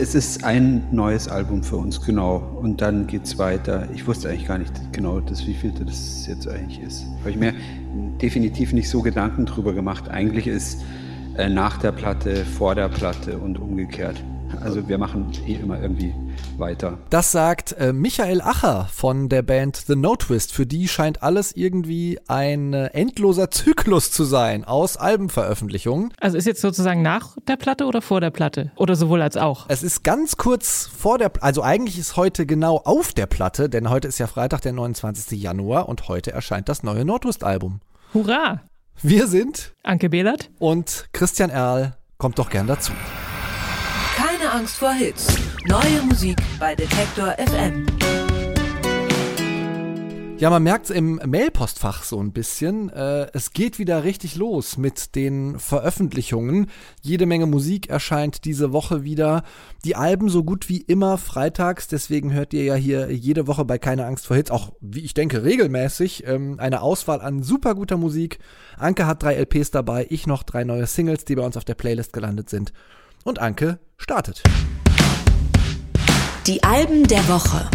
Es ist ein neues Album für uns, genau. Und dann geht's weiter. Ich wusste eigentlich gar nicht genau, das, wie viel das jetzt eigentlich ist. Habe ich mir definitiv nicht so Gedanken drüber gemacht. Eigentlich ist äh, nach der Platte, vor der Platte und umgekehrt. Also wir machen eh immer irgendwie weiter. Das sagt äh, Michael Acher von der Band The No Twist. Für die scheint alles irgendwie ein äh, endloser Zyklus zu sein aus Albenveröffentlichungen. Also ist jetzt sozusagen nach der Platte oder vor der Platte? Oder sowohl als auch? Es ist ganz kurz vor der, also eigentlich ist heute genau auf der Platte, denn heute ist ja Freitag, der 29. Januar und heute erscheint das neue Nordwest-Album. Hurra! Wir sind Anke Behlert und Christian Erl kommt doch gern dazu. Angst vor Hits. Neue Musik bei Detektor FM. Ja, man merkt es im Mailpostfach so ein bisschen. Äh, es geht wieder richtig los mit den Veröffentlichungen. Jede Menge Musik erscheint diese Woche wieder. Die Alben so gut wie immer freitags. Deswegen hört ihr ja hier jede Woche bei Keine Angst vor Hits, auch wie ich denke regelmäßig, ähm, eine Auswahl an super guter Musik. Anke hat drei LPs dabei, ich noch drei neue Singles, die bei uns auf der Playlist gelandet sind. Und Anke startet. Die Alben der Woche.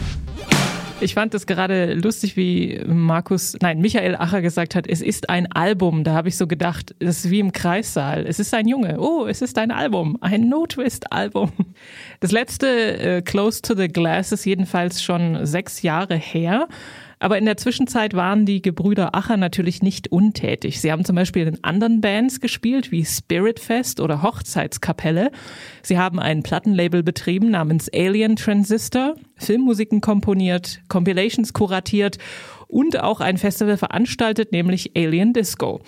Ich fand es gerade lustig, wie Markus, nein, Michael Acher gesagt hat, es ist ein Album. Da habe ich so gedacht, das ist wie im Kreissaal. Es ist ein Junge. Oh, es ist ein Album. Ein No-Twist-Album. Das letzte, äh, Close to the Glass, ist jedenfalls schon sechs Jahre her. Aber in der Zwischenzeit waren die Gebrüder Acher natürlich nicht untätig. Sie haben zum Beispiel in anderen Bands gespielt, wie Spirit Fest oder Hochzeitskapelle. Sie haben ein Plattenlabel betrieben namens Alien Transistor, Filmmusiken komponiert, Compilations kuratiert und auch ein Festival veranstaltet, nämlich Alien Disco.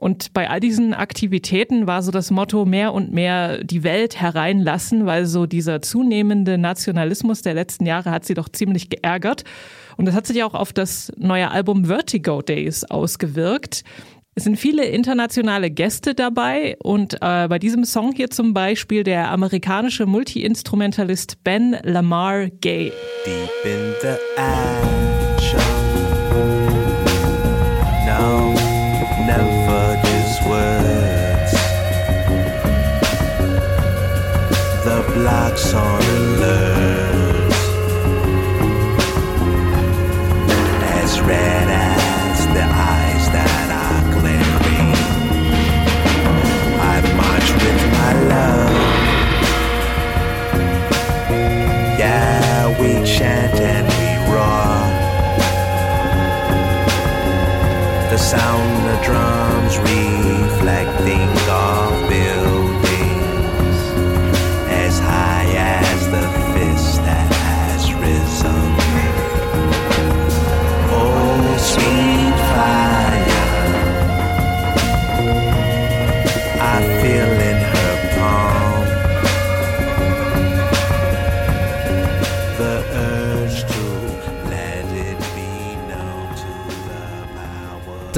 Und bei all diesen Aktivitäten war so das Motto mehr und mehr die Welt hereinlassen, weil so dieser zunehmende Nationalismus der letzten Jahre hat sie doch ziemlich geärgert. Und das hat sich auch auf das neue Album Vertigo Days ausgewirkt. Es sind viele internationale Gäste dabei und äh, bei diesem Song hier zum Beispiel der amerikanische Multiinstrumentalist Ben Lamar Gay. Deep in the action. The blocks on alert. As red as the eyes that are glaring. I march with my love. Yeah, we chant and we roar. The sound of drums reflecting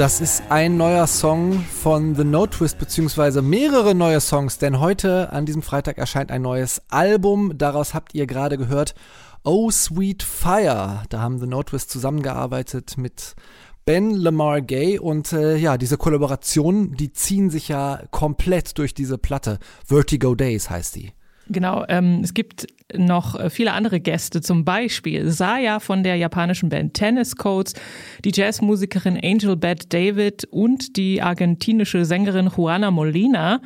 Das ist ein neuer Song von The No Twist, beziehungsweise mehrere neue Songs, denn heute an diesem Freitag erscheint ein neues Album. Daraus habt ihr gerade gehört. Oh Sweet Fire. Da haben The No Twist zusammengearbeitet mit Ben Lamar Gay und äh, ja, diese Kollaborationen, die ziehen sich ja komplett durch diese Platte. Vertigo Days heißt die. Genau, ähm, es gibt noch äh, viele andere Gäste, zum Beispiel Saya von der japanischen Band Tennis Codes, die Jazzmusikerin Angel Bad David und die argentinische Sängerin Juana Molina.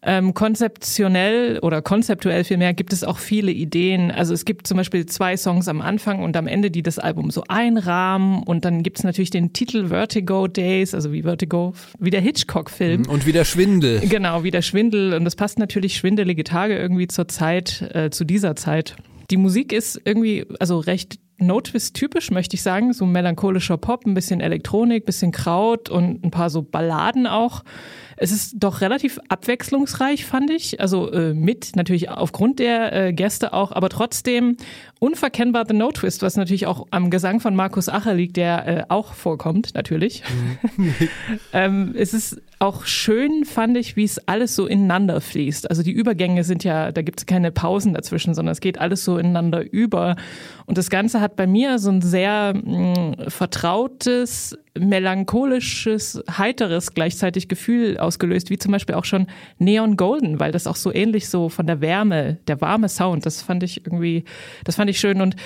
Ähm, konzeptionell oder konzeptuell vielmehr gibt es auch viele Ideen. Also es gibt zum Beispiel zwei Songs am Anfang und am Ende, die das Album so einrahmen. Und dann gibt es natürlich den Titel Vertigo Days, also wie Vertigo, wie der Hitchcock-Film. Und wie der Schwindel. Genau, wie der Schwindel. Und das passt natürlich schwindelige Tage irgendwie zur Zeit, äh, zu dieser Zeit. Die Musik ist irgendwie, also recht No-Twist typisch, möchte ich sagen. So melancholischer Pop, ein bisschen Elektronik, bisschen Kraut und ein paar so Balladen auch. Es ist doch relativ abwechslungsreich, fand ich. Also äh, mit natürlich aufgrund der äh, Gäste auch, aber trotzdem unverkennbar The No Twist, was natürlich auch am Gesang von Markus Acher liegt, der äh, auch vorkommt, natürlich. Mhm. ähm, es ist auch schön, fand ich, wie es alles so ineinander fließt. Also die Übergänge sind ja, da gibt es keine Pausen dazwischen, sondern es geht alles so ineinander über. Und das Ganze hat bei mir so ein sehr mh, mm, vertrautes, melancholisches, heiteres gleichzeitig Gefühl ausgelöst, wie zum Beispiel auch schon Neon Golden, weil das auch so ähnlich so von der Wärme, der warme Sound, das fand ich irgendwie, das fand ich schön und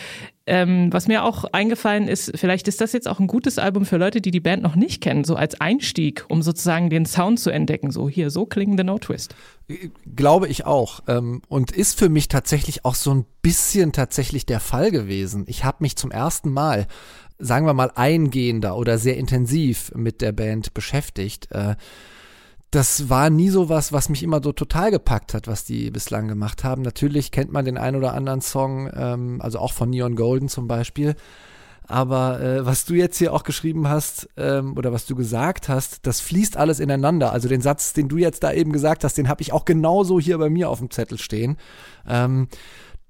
ähm, was mir auch eingefallen ist, vielleicht ist das jetzt auch ein gutes Album für Leute, die die Band noch nicht kennen, so als Einstieg, um sozusagen den Sound zu entdecken. So hier, so klingen The No Twist. Glaube ich auch. Ähm, und ist für mich tatsächlich auch so ein bisschen tatsächlich der Fall gewesen. Ich habe mich zum ersten Mal, sagen wir mal, eingehender oder sehr intensiv mit der Band beschäftigt. Äh, das war nie so was, was mich immer so total gepackt hat, was die bislang gemacht haben. Natürlich kennt man den ein oder anderen Song, ähm, also auch von Neon Golden zum Beispiel. Aber äh, was du jetzt hier auch geschrieben hast ähm, oder was du gesagt hast, das fließt alles ineinander. Also den Satz, den du jetzt da eben gesagt hast, den habe ich auch genauso hier bei mir auf dem Zettel stehen. Ähm,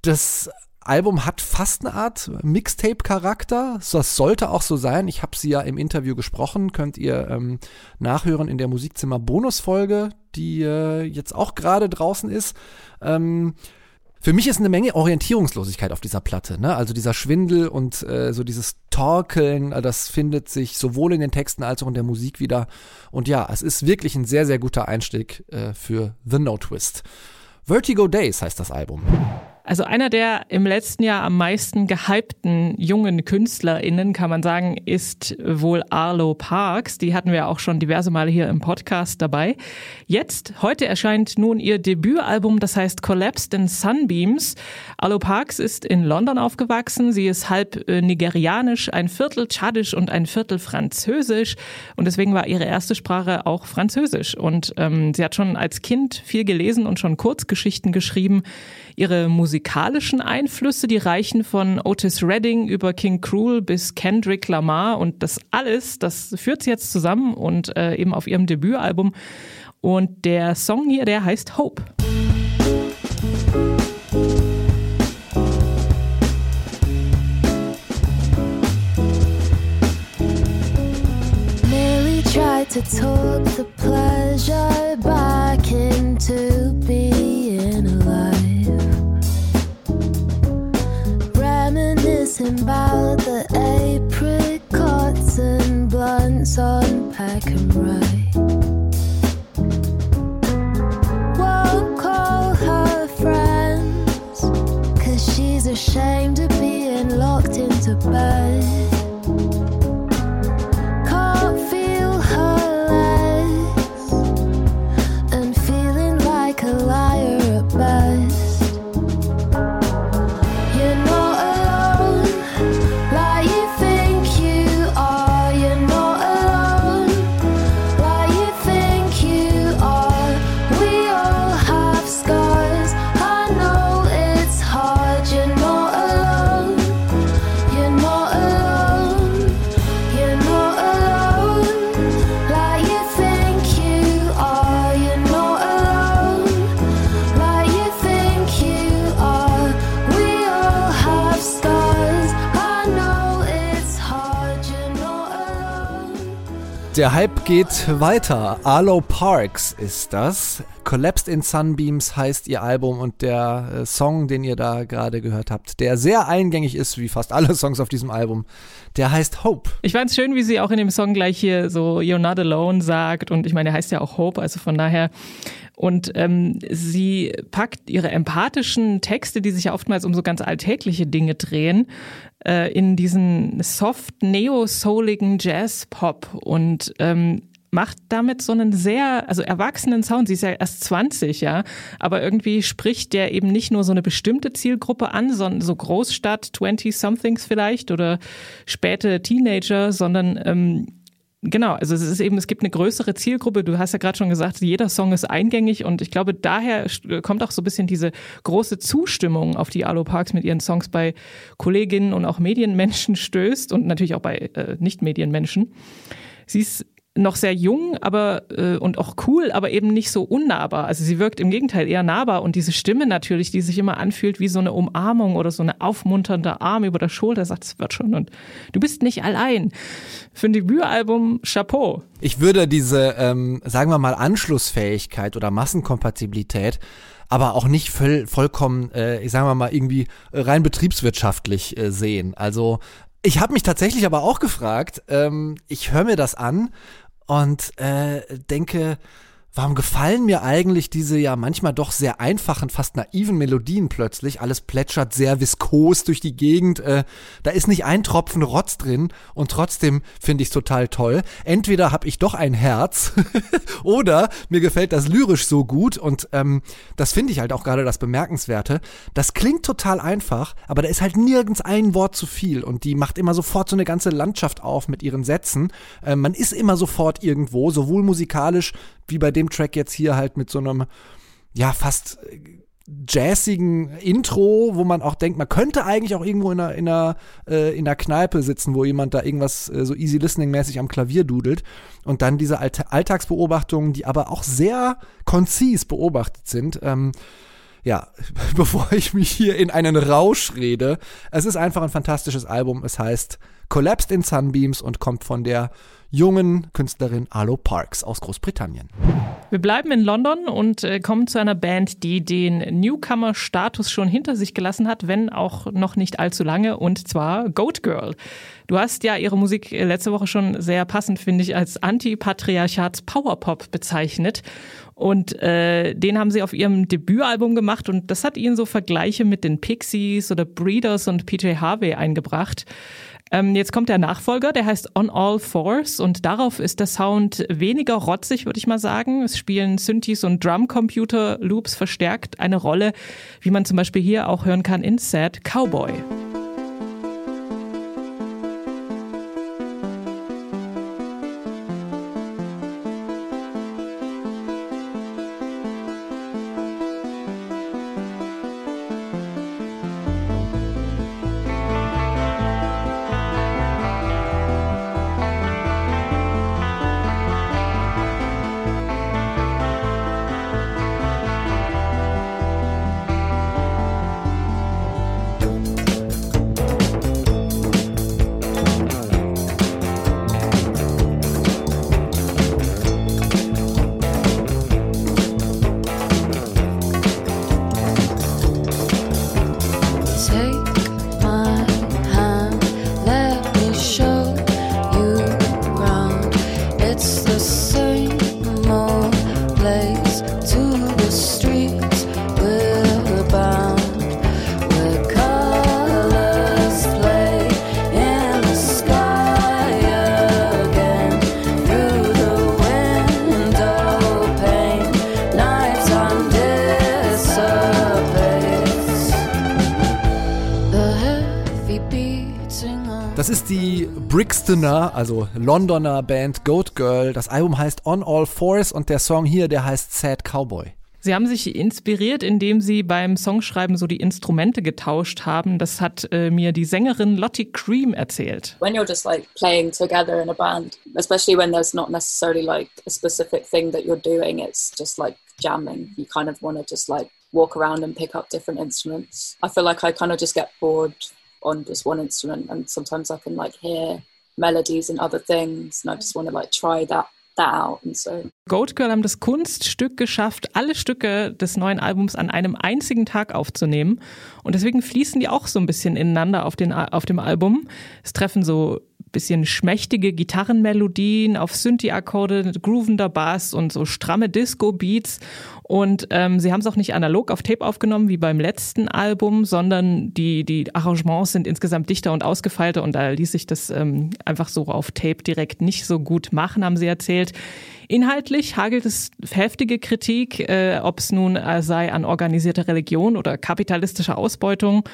das Album hat fast eine Art Mixtape-Charakter. Das sollte auch so sein. Ich habe sie ja im Interview gesprochen. Könnt ihr ähm, nachhören in der Musikzimmer-Bonusfolge, die äh, jetzt auch gerade draußen ist. Ähm, für mich ist eine Menge Orientierungslosigkeit auf dieser Platte. Ne? Also dieser Schwindel und äh, so dieses Torkeln, äh, das findet sich sowohl in den Texten als auch in der Musik wieder. Und ja, es ist wirklich ein sehr, sehr guter Einstieg äh, für The No Twist. Vertigo Days heißt das Album. Also einer der im letzten Jahr am meisten gehypten jungen KünstlerInnen, kann man sagen, ist wohl Arlo Parks. Die hatten wir auch schon diverse Male hier im Podcast dabei. Jetzt, heute erscheint nun ihr Debütalbum, das heißt Collapsed in Sunbeams. Arlo Parks ist in London aufgewachsen. Sie ist halb äh, nigerianisch, ein Viertel tschadisch und ein Viertel französisch. Und deswegen war ihre erste Sprache auch Französisch. Und ähm, sie hat schon als Kind viel gelesen und schon Kurzgeschichten geschrieben. Ihre musikalischen Einflüsse, die reichen von Otis Redding über King Cruel bis Kendrick Lamar und das alles, das führt sie jetzt zusammen und äh, eben auf ihrem Debütalbum. Und der Song hier, der heißt Hope. to talk the pleasure back into being Reminiscing about the apricots and blunts on and ride. Won't call her friends, cause she's ashamed of being locked into bed. Der Hype geht weiter. Arlo Parks ist das. Collapsed in Sunbeams heißt ihr Album und der äh, Song, den ihr da gerade gehört habt, der sehr eingängig ist, wie fast alle Songs auf diesem Album, der heißt Hope. Ich fand es schön, wie sie auch in dem Song gleich hier so You're not alone sagt und ich meine, der heißt ja auch Hope, also von daher und ähm, sie packt ihre empathischen Texte, die sich ja oftmals um so ganz alltägliche Dinge drehen, äh, in diesen soft neo-souligen Jazz-Pop und ähm, macht damit so einen sehr, also erwachsenen Sound. Sie ist ja erst 20, ja, aber irgendwie spricht der eben nicht nur so eine bestimmte Zielgruppe an, sondern so Großstadt, 20-somethings vielleicht oder späte Teenager, sondern ähm, Genau, also es ist eben, es gibt eine größere Zielgruppe. Du hast ja gerade schon gesagt, jeder Song ist eingängig und ich glaube, daher kommt auch so ein bisschen diese große Zustimmung, auf die Alo Parks mit ihren Songs bei Kolleginnen und auch Medienmenschen stößt und natürlich auch bei äh, Nicht-Medienmenschen. Sie ist noch sehr jung, aber äh, und auch cool, aber eben nicht so unnahbar. Also sie wirkt im Gegenteil eher nahbar und diese Stimme natürlich, die sich immer anfühlt wie so eine Umarmung oder so eine aufmunternde Arm über der Schulter, sagt, es wird schon und du bist nicht allein. Für ein Debütalbum Chapeau. Ich würde diese, ähm, sagen wir mal, Anschlussfähigkeit oder Massenkompatibilität aber auch nicht voll, vollkommen, äh, ich sage mal irgendwie rein betriebswirtschaftlich äh, sehen. Also Ich habe mich tatsächlich aber auch gefragt, ähm, ich höre mir das an und äh, denke, Warum gefallen mir eigentlich diese ja manchmal doch sehr einfachen, fast naiven Melodien plötzlich? Alles plätschert sehr viskos durch die Gegend. Äh, da ist nicht ein Tropfen Rotz drin und trotzdem finde ich es total toll. Entweder habe ich doch ein Herz oder mir gefällt das lyrisch so gut und ähm, das finde ich halt auch gerade das Bemerkenswerte. Das klingt total einfach, aber da ist halt nirgends ein Wort zu viel und die macht immer sofort so eine ganze Landschaft auf mit ihren Sätzen. Äh, man ist immer sofort irgendwo, sowohl musikalisch wie bei dem Track jetzt hier halt mit so einem, ja, fast jazzigen Intro, wo man auch denkt, man könnte eigentlich auch irgendwo in einer, in einer, äh, in einer Kneipe sitzen, wo jemand da irgendwas äh, so easy listening mäßig am Klavier dudelt und dann diese Alt Alltagsbeobachtungen, die aber auch sehr konzis beobachtet sind. Ähm, ja, bevor ich mich hier in einen Rausch rede, es ist einfach ein fantastisches Album. Es heißt Collapsed in Sunbeams und kommt von der jungen Künstlerin Arlo Parks aus Großbritannien. Wir bleiben in London und äh, kommen zu einer Band, die den Newcomer-Status schon hinter sich gelassen hat, wenn auch noch nicht allzu lange, und zwar Goat Girl. Du hast ja ihre Musik äh, letzte Woche schon sehr passend, finde ich, als Anti-Patriarchats-Powerpop bezeichnet. Und äh, den haben sie auf ihrem Debütalbum gemacht und das hat ihnen so Vergleiche mit den Pixies oder Breeders und PJ Harvey eingebracht. Ähm, jetzt kommt der Nachfolger, der heißt On All Fours und darauf ist der Sound weniger rotzig, würde ich mal sagen. Es spielen Synthes und Drumcomputer-Loops verstärkt eine Rolle, wie man zum Beispiel hier auch hören kann in Sad Cowboy. Also Londoner Band Goat Girl. Das Album heißt On All Fours und der Song hier, der heißt Sad Cowboy. Sie haben sich inspiriert, indem Sie beim Songschreiben so die Instrumente getauscht haben. Das hat äh, mir die Sängerin Lottie Cream erzählt. When you're just like playing together in a band, especially when there's not necessarily like a specific thing that you're doing, it's just like jamming. You kind of want to just like walk around and pick up different instruments. I feel like I kind of just get bored on just one instrument and sometimes I can like hear melodies and other things and I just want to like try that so. Goat Girl haben das Kunststück geschafft, alle Stücke des neuen Albums an einem einzigen Tag aufzunehmen und deswegen fließen die auch so ein bisschen ineinander auf, den, auf dem Album. Es treffen so bisschen schmächtige Gitarrenmelodien auf Synthi-Akkorde, groovender Bass und so stramme Disco-Beats. Und ähm, sie haben es auch nicht analog auf Tape aufgenommen wie beim letzten Album, sondern die, die Arrangements sind insgesamt dichter und ausgefeilter und da ließ sich das ähm, einfach so auf Tape direkt nicht so gut machen, haben sie erzählt. Inhaltlich hagelt es heftige Kritik, äh, ob es nun äh, sei an organisierter Religion oder kapitalistischer Ausbeutung.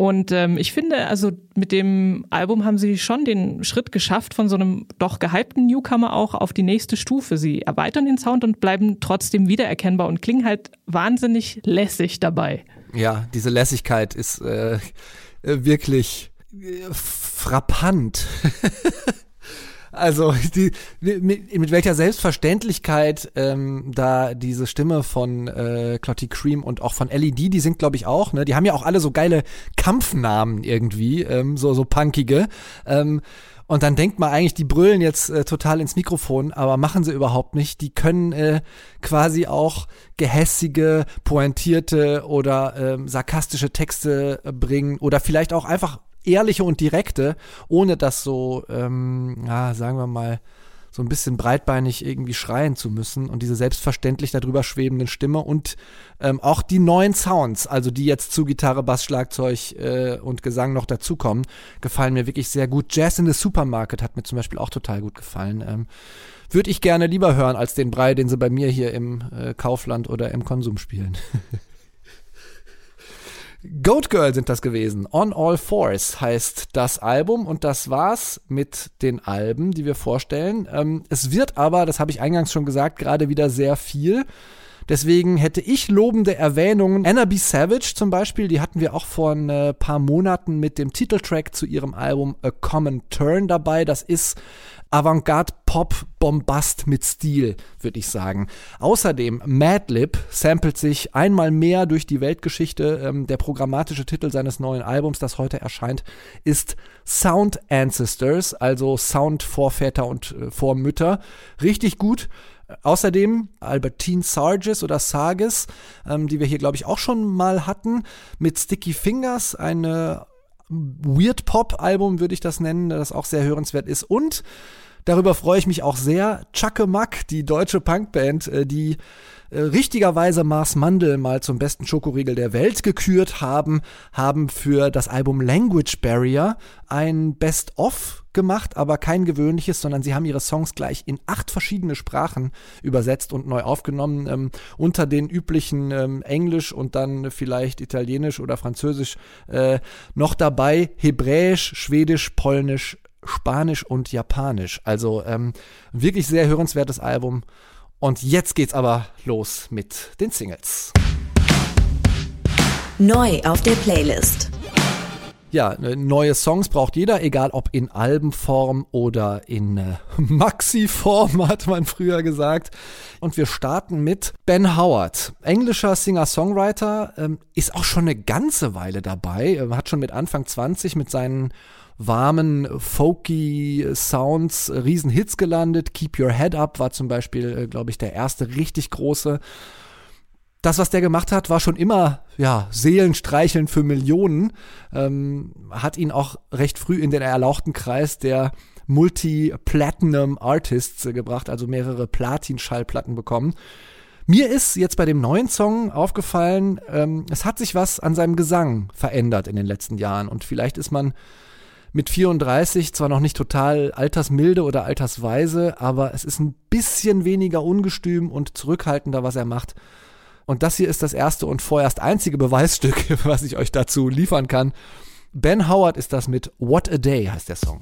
Und ähm, ich finde, also mit dem Album haben sie schon den Schritt geschafft von so einem doch gehypten Newcomer auch auf die nächste Stufe. Sie erweitern den Sound und bleiben trotzdem wiedererkennbar und klingen halt wahnsinnig lässig dabei. Ja, diese Lässigkeit ist äh, wirklich äh, frappant. Also die, mit, mit welcher Selbstverständlichkeit ähm, da diese Stimme von äh, Clotty Cream und auch von LED, die sind glaube ich auch, ne? Die haben ja auch alle so geile Kampfnamen irgendwie, ähm, so so punkige. Ähm, und dann denkt man eigentlich, die brüllen jetzt äh, total ins Mikrofon, aber machen sie überhaupt nicht. Die können äh, quasi auch gehässige, pointierte oder ähm, sarkastische Texte äh, bringen oder vielleicht auch einfach ehrliche und direkte, ohne das so, ähm, ja, sagen wir mal, so ein bisschen breitbeinig irgendwie schreien zu müssen und diese selbstverständlich darüber schwebenden Stimme und ähm, auch die neuen Sounds, also die jetzt zu Gitarre, Bass, Schlagzeug äh, und Gesang noch dazukommen, gefallen mir wirklich sehr gut. Jazz in the Supermarket hat mir zum Beispiel auch total gut gefallen. Ähm, Würde ich gerne lieber hören als den Brei, den sie bei mir hier im äh, Kaufland oder im Konsum spielen. Goat Girl sind das gewesen. On All Fours heißt das Album und das war's mit den Alben, die wir vorstellen. Ähm, es wird aber, das habe ich eingangs schon gesagt, gerade wieder sehr viel. Deswegen hätte ich lobende Erwähnungen. Anna B. Savage zum Beispiel, die hatten wir auch vor ein äh, paar Monaten mit dem Titeltrack zu ihrem Album A Common Turn dabei. Das ist Avantgarde Pop Bombast mit Stil, würde ich sagen. Außerdem Madlib samplet sich einmal mehr durch die Weltgeschichte. Ähm, der programmatische Titel seines neuen Albums, das heute erscheint, ist Sound Ancestors, also Sound Vorväter und äh, Vormütter. Richtig gut. Außerdem Albertine Sargis oder Sargis, ähm, die wir hier, glaube ich, auch schon mal hatten, mit Sticky Fingers, eine Weird Pop-Album, würde ich das nennen, das auch sehr hörenswert ist. Und darüber freue ich mich auch sehr. Chuckemuck, die deutsche Punkband, äh, die äh, richtigerweise Mars Mandel mal zum besten Schokoriegel der Welt gekürt haben, haben für das Album Language Barrier ein Best-of gemacht, aber kein gewöhnliches, sondern sie haben ihre Songs gleich in acht verschiedene Sprachen übersetzt und neu aufgenommen, ähm, unter den üblichen ähm, Englisch und dann vielleicht Italienisch oder Französisch äh, noch dabei Hebräisch, Schwedisch, Polnisch, Spanisch und Japanisch. Also ähm, wirklich sehr hörenswertes Album. Und jetzt geht's aber los mit den Singles. Neu auf der Playlist. Ja, ne, neue Songs braucht jeder, egal ob in Albenform oder in äh, Maxi-Form, hat man früher gesagt. Und wir starten mit Ben Howard. Englischer Singer-Songwriter, ähm, ist auch schon eine ganze Weile dabei, äh, hat schon mit Anfang 20 mit seinen warmen, folky Sounds Riesenhits gelandet. Keep Your Head Up war zum Beispiel, äh, glaube ich, der erste richtig große. Das, was der gemacht hat, war schon immer, ja, Seelenstreicheln für Millionen. Ähm, hat ihn auch recht früh in den erlauchten Kreis der Multi-Platinum Artists gebracht, also mehrere Platin-Schallplatten bekommen. Mir ist jetzt bei dem neuen Song aufgefallen, ähm, es hat sich was an seinem Gesang verändert in den letzten Jahren und vielleicht ist man mit 34 zwar noch nicht total altersmilde oder altersweise, aber es ist ein bisschen weniger ungestüm und zurückhaltender, was er macht. Und das hier ist das erste und vorerst einzige Beweisstück, was ich euch dazu liefern kann. Ben Howard ist das mit What a Day heißt der Song.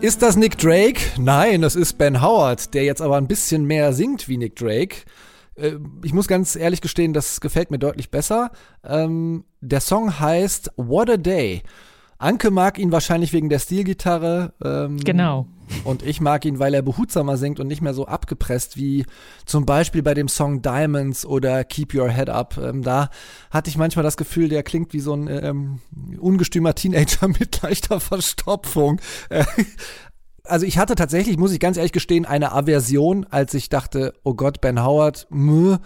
Ist das Nick Drake? Nein, das ist Ben Howard, der jetzt aber ein bisschen mehr singt wie Nick Drake. Äh, ich muss ganz ehrlich gestehen, das gefällt mir deutlich besser. Ähm, der Song heißt What a Day. Anke mag ihn wahrscheinlich wegen der Stilgitarre. Ähm, genau. Und ich mag ihn, weil er behutsamer singt und nicht mehr so abgepresst wie zum Beispiel bei dem Song Diamonds oder Keep Your Head Up. Ähm, da hatte ich manchmal das Gefühl, der klingt wie so ein ähm, ungestümer Teenager mit leichter Verstopfung. Äh, also ich hatte tatsächlich, muss ich ganz ehrlich gestehen, eine Aversion, als ich dachte, oh Gott, Ben Howard, mh,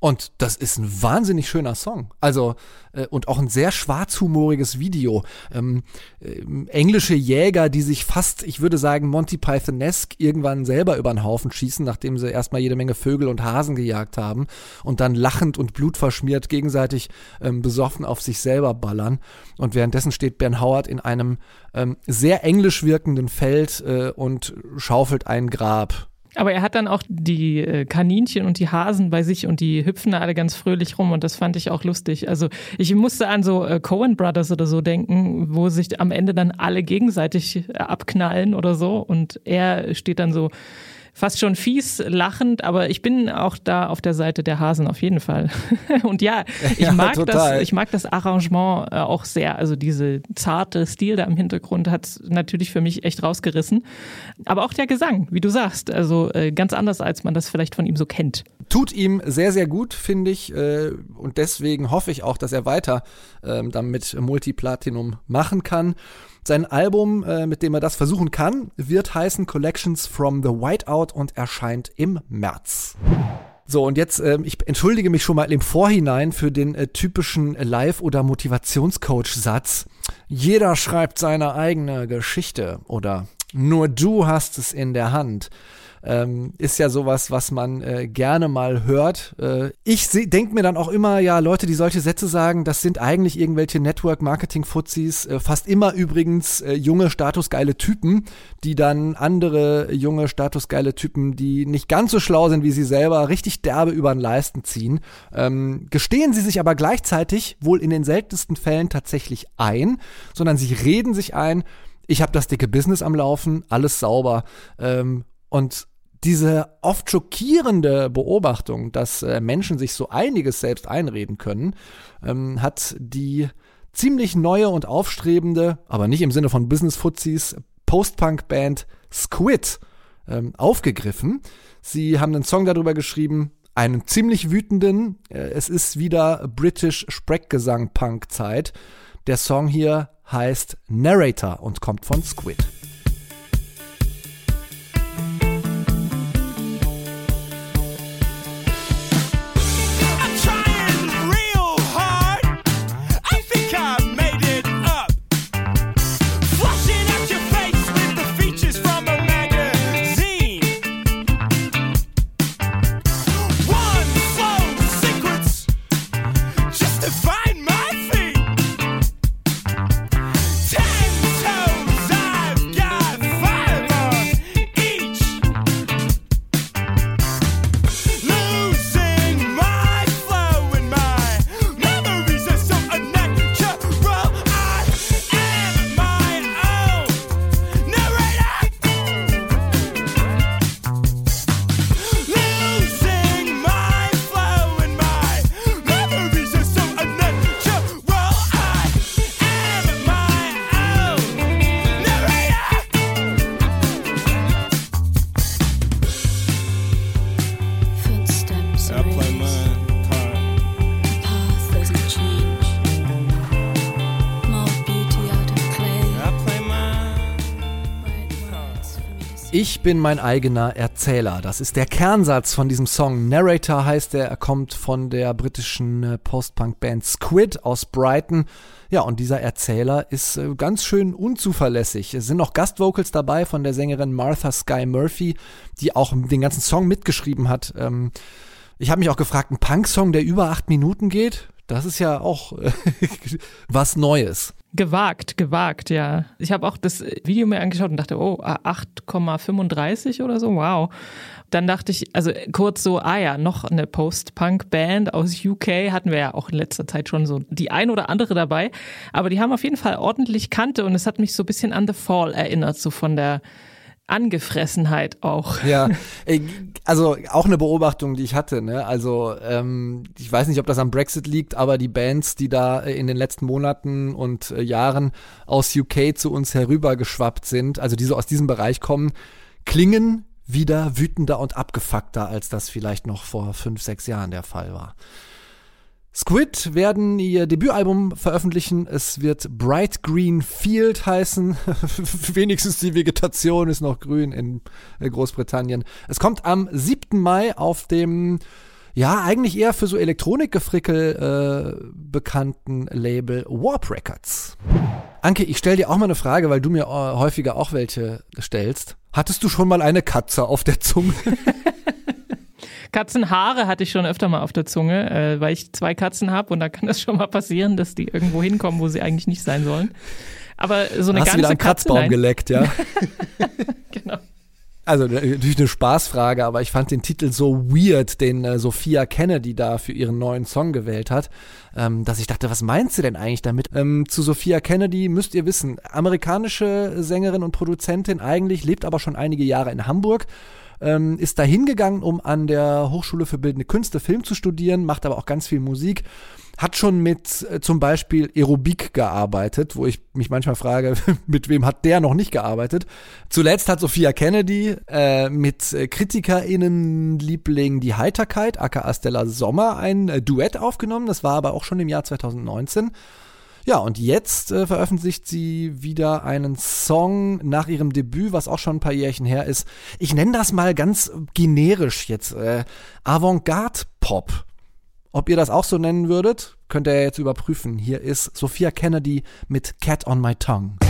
Und das ist ein wahnsinnig schöner Song. Also, äh, und auch ein sehr schwarzhumoriges Video. Ähm, äh, englische Jäger, die sich fast, ich würde sagen, Monty Pythonesque irgendwann selber über den Haufen schießen, nachdem sie erstmal jede Menge Vögel und Hasen gejagt haben und dann lachend und blutverschmiert gegenseitig ähm, besoffen auf sich selber ballern. Und währenddessen steht Ben Howard in einem ähm, sehr englisch wirkenden Feld äh, und schaufelt ein Grab aber er hat dann auch die äh, Kaninchen und die Hasen bei sich und die hüpfen da alle ganz fröhlich rum und das fand ich auch lustig. Also ich musste an so äh, Cohen Brothers oder so denken, wo sich am Ende dann alle gegenseitig äh, abknallen oder so und er steht dann so fast schon fies lachend, aber ich bin auch da auf der Seite der Hasen auf jeden Fall. Und ja, ich ja, mag total. das, ich mag das Arrangement äh, auch sehr. Also diese zarte Stil da im Hintergrund hat natürlich für mich echt rausgerissen. Aber auch der Gesang, wie du sagst, also äh, ganz anders, als man das vielleicht von ihm so kennt. Tut ihm sehr, sehr gut, finde ich. Äh, und deswegen hoffe ich auch, dass er weiter ähm, damit Multiplatinum machen kann. Sein Album, äh, mit dem er das versuchen kann, wird heißen Collections from the Whiteout und erscheint im März. So, und jetzt, äh, ich entschuldige mich schon mal im Vorhinein für den äh, typischen Live- oder Motivationscoach-Satz. Jeder schreibt seine eigene Geschichte oder nur du hast es in der Hand ähm, ist ja sowas, was man äh, gerne mal hört. Äh, ich denke mir dann auch immer, ja, Leute, die solche Sätze sagen, das sind eigentlich irgendwelche Network-Marketing-Fuzis, äh, fast immer übrigens äh, junge, statusgeile Typen, die dann andere junge, statusgeile Typen, die nicht ganz so schlau sind wie sie selber, richtig derbe über den Leisten ziehen. Ähm, gestehen sie sich aber gleichzeitig wohl in den seltensten Fällen tatsächlich ein, sondern sie reden sich ein, ich habe das dicke Business am Laufen, alles sauber. Ähm, und diese oft schockierende Beobachtung, dass äh, Menschen sich so einiges selbst einreden können, ähm, hat die ziemlich neue und aufstrebende, aber nicht im Sinne von Business-Fuzis, Post-Punk-Band Squid ähm, aufgegriffen. Sie haben einen Song darüber geschrieben, einen ziemlich wütenden, äh, es ist wieder British Spreckgesang-Punk-Zeit. Der Song hier heißt Narrator und kommt von Squid. Bin mein eigener Erzähler. Das ist der Kernsatz von diesem Song. Narrator heißt er. Er kommt von der britischen äh, Post-Punk-Band Squid aus Brighton. Ja, und dieser Erzähler ist äh, ganz schön unzuverlässig. Es sind noch Gastvocals dabei von der Sängerin Martha Sky Murphy, die auch den ganzen Song mitgeschrieben hat. Ähm, ich habe mich auch gefragt, ein Punk-Song, der über acht Minuten geht, das ist ja auch was Neues. Gewagt, gewagt, ja. Ich habe auch das Video mir angeschaut und dachte, oh, 8,35 oder so, wow. Dann dachte ich, also kurz so, ah ja, noch eine Post-Punk-Band aus UK hatten wir ja auch in letzter Zeit schon so die ein oder andere dabei. Aber die haben auf jeden Fall ordentlich Kante und es hat mich so ein bisschen an The Fall erinnert, so von der Angefressenheit auch. Ja, also auch eine Beobachtung, die ich hatte. Ne? Also ähm, ich weiß nicht, ob das am Brexit liegt, aber die Bands, die da äh, in den letzten Monaten und äh, Jahren aus UK zu uns herübergeschwappt sind, also die so aus diesem Bereich kommen, klingen wieder wütender und abgefuckter, als das vielleicht noch vor fünf, sechs Jahren der Fall war. Squid werden ihr Debütalbum veröffentlichen. Es wird Bright Green Field heißen. Wenigstens die Vegetation ist noch grün in äh, Großbritannien. Es kommt am 7. Mai auf dem ja, eigentlich eher für so Elektronikgefrickel äh, bekannten Label Warp Records. Anke, ich stell dir auch mal eine Frage, weil du mir äh, häufiger auch welche stellst. Hattest du schon mal eine Katze auf der Zunge? Katzenhaare hatte ich schon öfter mal auf der Zunge, äh, weil ich zwei Katzen habe und da kann das schon mal passieren, dass die irgendwo hinkommen, wo sie eigentlich nicht sein sollen. Aber so eine Hast ganze du wieder einen Katze, Kratzbaum nein. geleckt, ja? Genau. Also natürlich eine Spaßfrage, aber ich fand den Titel so weird, den äh, Sophia Kennedy da für ihren neuen Song gewählt hat, ähm, dass ich dachte, was meinst du denn eigentlich damit? Ähm, zu Sophia Kennedy müsst ihr wissen, amerikanische Sängerin und Produzentin eigentlich, lebt aber schon einige Jahre in Hamburg. Ähm, ist da hingegangen, um an der Hochschule für Bildende Künste Film zu studieren, macht aber auch ganz viel Musik hat schon mit äh, zum Beispiel Aerobik gearbeitet, wo ich mich manchmal frage, mit wem hat der noch nicht gearbeitet. Zuletzt hat Sophia Kennedy äh, mit äh, KritikerInnen-Liebling Die Heiterkeit, aka Stella Sommer, ein äh, Duett aufgenommen. Das war aber auch schon im Jahr 2019. Ja, und jetzt äh, veröffentlicht sie wieder einen Song nach ihrem Debüt, was auch schon ein paar Jährchen her ist. Ich nenne das mal ganz generisch jetzt. Äh, Avantgarde-Pop. Ob ihr das auch so nennen würdet, könnt ihr jetzt überprüfen. Hier ist Sophia Kennedy mit Cat on My Tongue.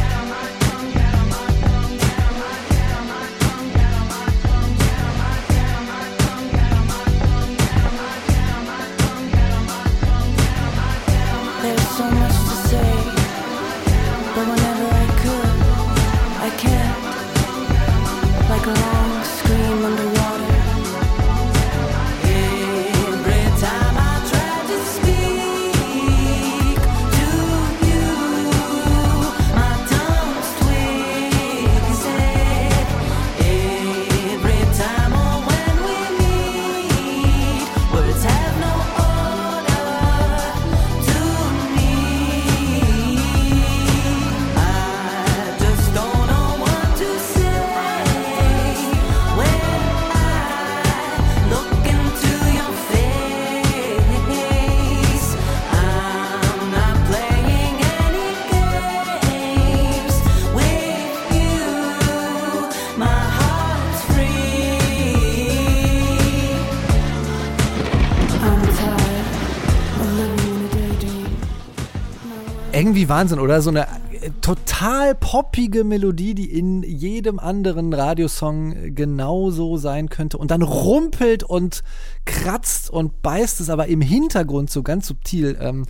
Irgendwie Wahnsinn, oder? So eine äh, total poppige Melodie, die in jedem anderen Radiosong genauso sein könnte. Und dann rumpelt und kratzt und beißt es aber im Hintergrund so ganz subtil. Ähm,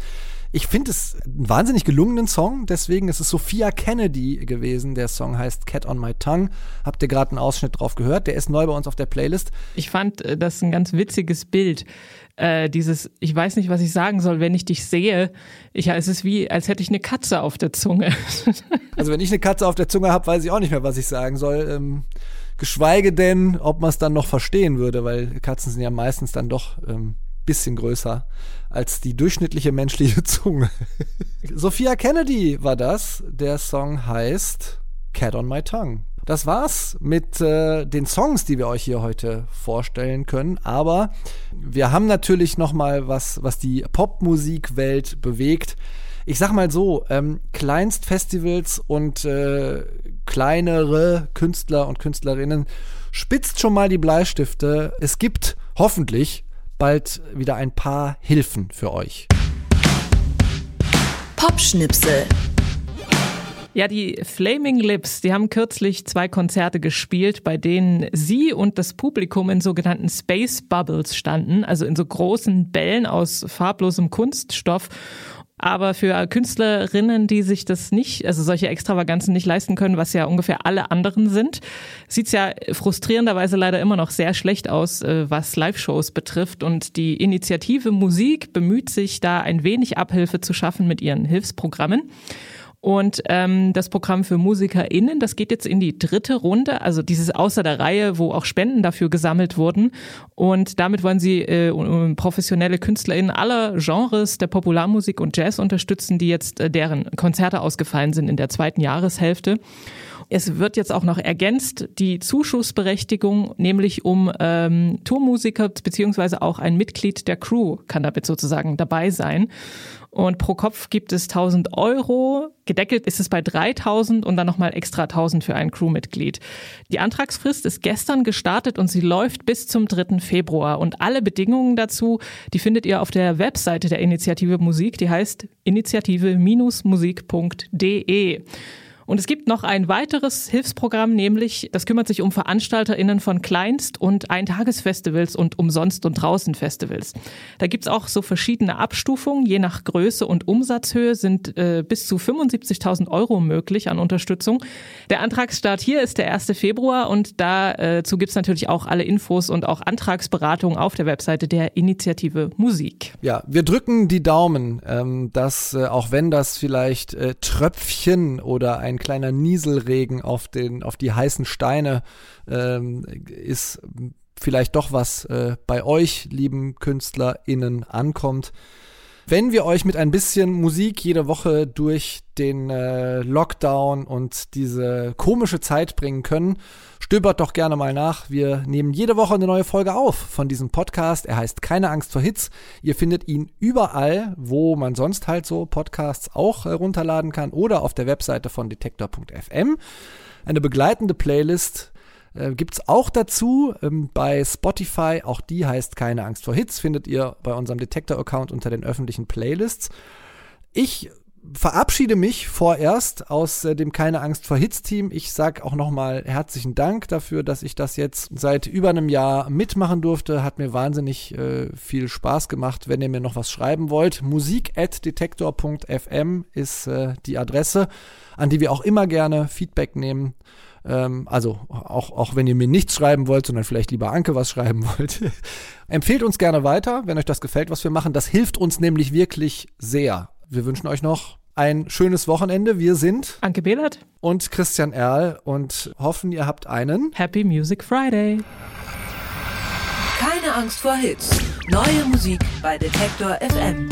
ich finde es einen wahnsinnig gelungenen Song, deswegen ist es Sophia Kennedy gewesen. Der Song heißt Cat on My Tongue. Habt ihr gerade einen Ausschnitt drauf gehört? Der ist neu bei uns auf der Playlist. Ich fand äh, das ein ganz witziges Bild. Äh, dieses, ich weiß nicht, was ich sagen soll, wenn ich dich sehe. Ich, es ist wie, als hätte ich eine Katze auf der Zunge. Also wenn ich eine Katze auf der Zunge habe, weiß ich auch nicht mehr, was ich sagen soll. Ähm, geschweige denn, ob man es dann noch verstehen würde, weil Katzen sind ja meistens dann doch ähm, bisschen größer als die durchschnittliche menschliche Zunge. Sophia Kennedy war das. Der Song heißt Cat on My Tongue. Das war's mit äh, den Songs, die wir euch hier heute vorstellen können. Aber wir haben natürlich noch mal was, was die Popmusikwelt bewegt. Ich sag mal so, ähm, Kleinstfestivals und äh, kleinere Künstler und Künstlerinnen spitzt schon mal die Bleistifte. Es gibt hoffentlich bald wieder ein paar Hilfen für euch. Popschnipsel. Ja, die Flaming Lips, die haben kürzlich zwei Konzerte gespielt, bei denen sie und das Publikum in sogenannten Space Bubbles standen, also in so großen Bällen aus farblosem Kunststoff. Aber für Künstlerinnen, die sich das nicht, also solche Extravaganzen nicht leisten können, was ja ungefähr alle anderen sind, sieht's ja frustrierenderweise leider immer noch sehr schlecht aus, äh, was Live-Shows betrifft. Und die Initiative Musik bemüht sich da ein wenig Abhilfe zu schaffen mit ihren Hilfsprogrammen. Und ähm, das Programm für MusikerInnen, das geht jetzt in die dritte Runde, also dieses außer der Reihe, wo auch Spenden dafür gesammelt wurden. Und damit wollen sie äh, professionelle KünstlerInnen aller Genres der Popularmusik und Jazz unterstützen, die jetzt äh, deren Konzerte ausgefallen sind in der zweiten Jahreshälfte. Es wird jetzt auch noch ergänzt, die Zuschussberechtigung, nämlich um ähm, Tourmusiker beziehungsweise auch ein Mitglied der Crew kann damit sozusagen dabei sein. Und pro Kopf gibt es 1000 Euro. Gedeckelt ist es bei 3000 und dann nochmal extra 1000 für ein Crewmitglied. Die Antragsfrist ist gestern gestartet und sie läuft bis zum 3. Februar. Und alle Bedingungen dazu, die findet ihr auf der Webseite der Initiative Musik. Die heißt initiative-musik.de. Und es gibt noch ein weiteres Hilfsprogramm, nämlich das kümmert sich um VeranstalterInnen von Kleinst- und Eintagesfestivals und Umsonst- und Draußenfestivals. Da gibt's auch so verschiedene Abstufungen. Je nach Größe und Umsatzhöhe sind äh, bis zu 75.000 Euro möglich an Unterstützung. Der Antragsstart hier ist der 1. Februar und dazu äh, gibt's natürlich auch alle Infos und auch Antragsberatungen auf der Webseite der Initiative Musik. Ja, wir drücken die Daumen, ähm, dass äh, auch wenn das vielleicht äh, Tröpfchen oder ein kleiner Nieselregen auf, den, auf die heißen Steine ähm, ist vielleicht doch was äh, bei euch, lieben KünstlerInnen, ankommt. Wenn wir euch mit ein bisschen Musik jede Woche durch den äh, Lockdown und diese komische Zeit bringen können, stöbert doch gerne mal nach. Wir nehmen jede Woche eine neue Folge auf von diesem Podcast. Er heißt Keine Angst vor Hits. Ihr findet ihn überall, wo man sonst halt so Podcasts auch äh, runterladen kann oder auf der Webseite von detektor.fm. Eine begleitende Playlist äh, gibt's auch dazu ähm, bei Spotify. Auch die heißt Keine Angst vor Hits. Findet ihr bei unserem Detektor-Account unter den öffentlichen Playlists. Ich verabschiede mich vorerst aus äh, dem Keine Angst vor Hits Team. Ich sag auch nochmal herzlichen Dank dafür, dass ich das jetzt seit über einem Jahr mitmachen durfte. Hat mir wahnsinnig äh, viel Spaß gemacht. Wenn ihr mir noch was schreiben wollt, musik@detektor.fm ist äh, die Adresse, an die wir auch immer gerne Feedback nehmen. Ähm, also auch, auch wenn ihr mir nichts schreiben wollt, sondern vielleicht lieber Anke was schreiben wollt. Empfehlt uns gerne weiter, wenn euch das gefällt, was wir machen. Das hilft uns nämlich wirklich sehr. Wir wünschen euch noch ein schönes Wochenende. Wir sind Anke Behlert und Christian Erl und hoffen, ihr habt einen Happy Music Friday. Keine Angst vor Hits. Neue Musik bei Detektor FM.